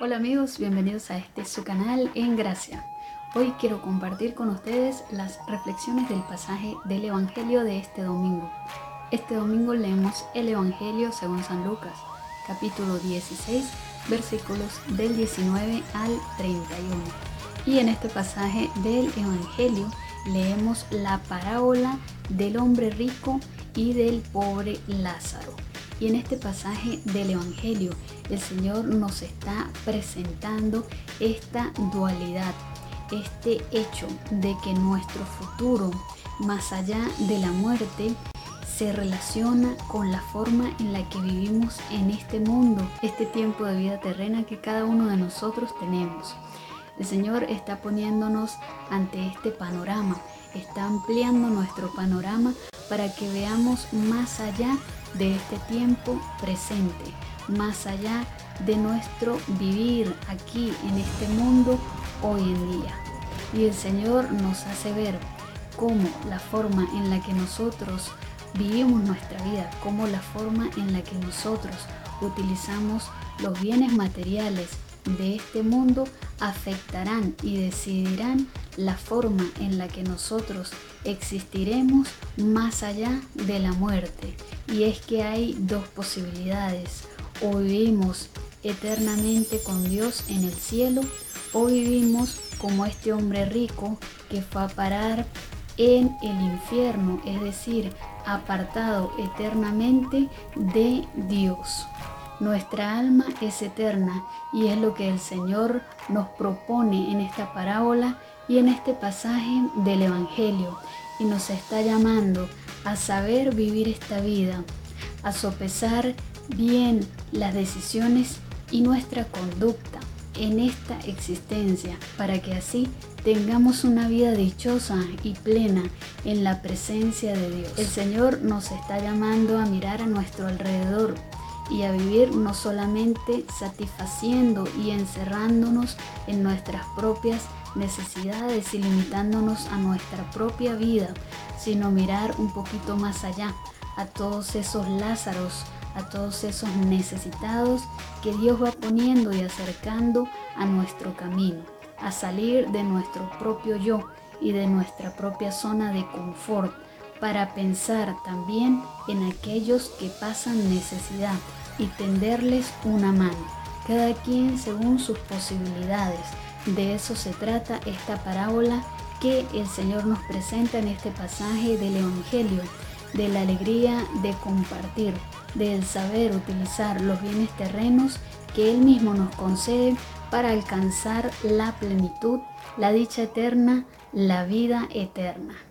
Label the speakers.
Speaker 1: Hola amigos, bienvenidos a este su canal en Gracia. Hoy quiero compartir con ustedes las reflexiones del pasaje del Evangelio de este domingo. Este domingo leemos el Evangelio según San Lucas, capítulo 16, versículos del 19 al 31. Y en este pasaje del Evangelio leemos la parábola del hombre rico y del pobre Lázaro. Y en este pasaje del Evangelio el Señor nos está presentando esta dualidad, este hecho de que nuestro futuro, más allá de la muerte, se relaciona con la forma en la que vivimos en este mundo, este tiempo de vida terrena que cada uno de nosotros tenemos. El Señor está poniéndonos ante este panorama, está ampliando nuestro panorama para que veamos más allá de este tiempo presente, más allá de nuestro vivir aquí en este mundo hoy en día. Y el Señor nos hace ver cómo la forma en la que nosotros vivimos nuestra vida, cómo la forma en la que nosotros utilizamos los bienes materiales de este mundo afectarán y decidirán la forma en la que nosotros existiremos más allá de la muerte. Y es que hay dos posibilidades. O vivimos eternamente con Dios en el cielo o vivimos como este hombre rico que fue a parar en el infierno, es decir, apartado eternamente de Dios. Nuestra alma es eterna y es lo que el Señor nos propone en esta parábola y en este pasaje del Evangelio y nos está llamando a saber vivir esta vida, a sopesar bien las decisiones y nuestra conducta en esta existencia para que así tengamos una vida dichosa y plena en la presencia de Dios. El Señor nos está llamando a mirar a nuestro alrededor y a vivir no solamente satisfaciendo y encerrándonos en nuestras propias necesidades y limitándonos a nuestra propia vida, sino mirar un poquito más allá a todos esos Lázaros, a todos esos necesitados que Dios va poniendo y acercando a nuestro camino, a salir de nuestro propio yo y de nuestra propia zona de confort para pensar también en aquellos que pasan necesidad y tenderles una mano, cada quien según sus posibilidades. De eso se trata esta parábola que el Señor nos presenta en este pasaje del Evangelio, de la alegría de compartir, del saber utilizar los bienes terrenos que Él mismo nos concede para alcanzar la plenitud, la dicha eterna, la vida eterna.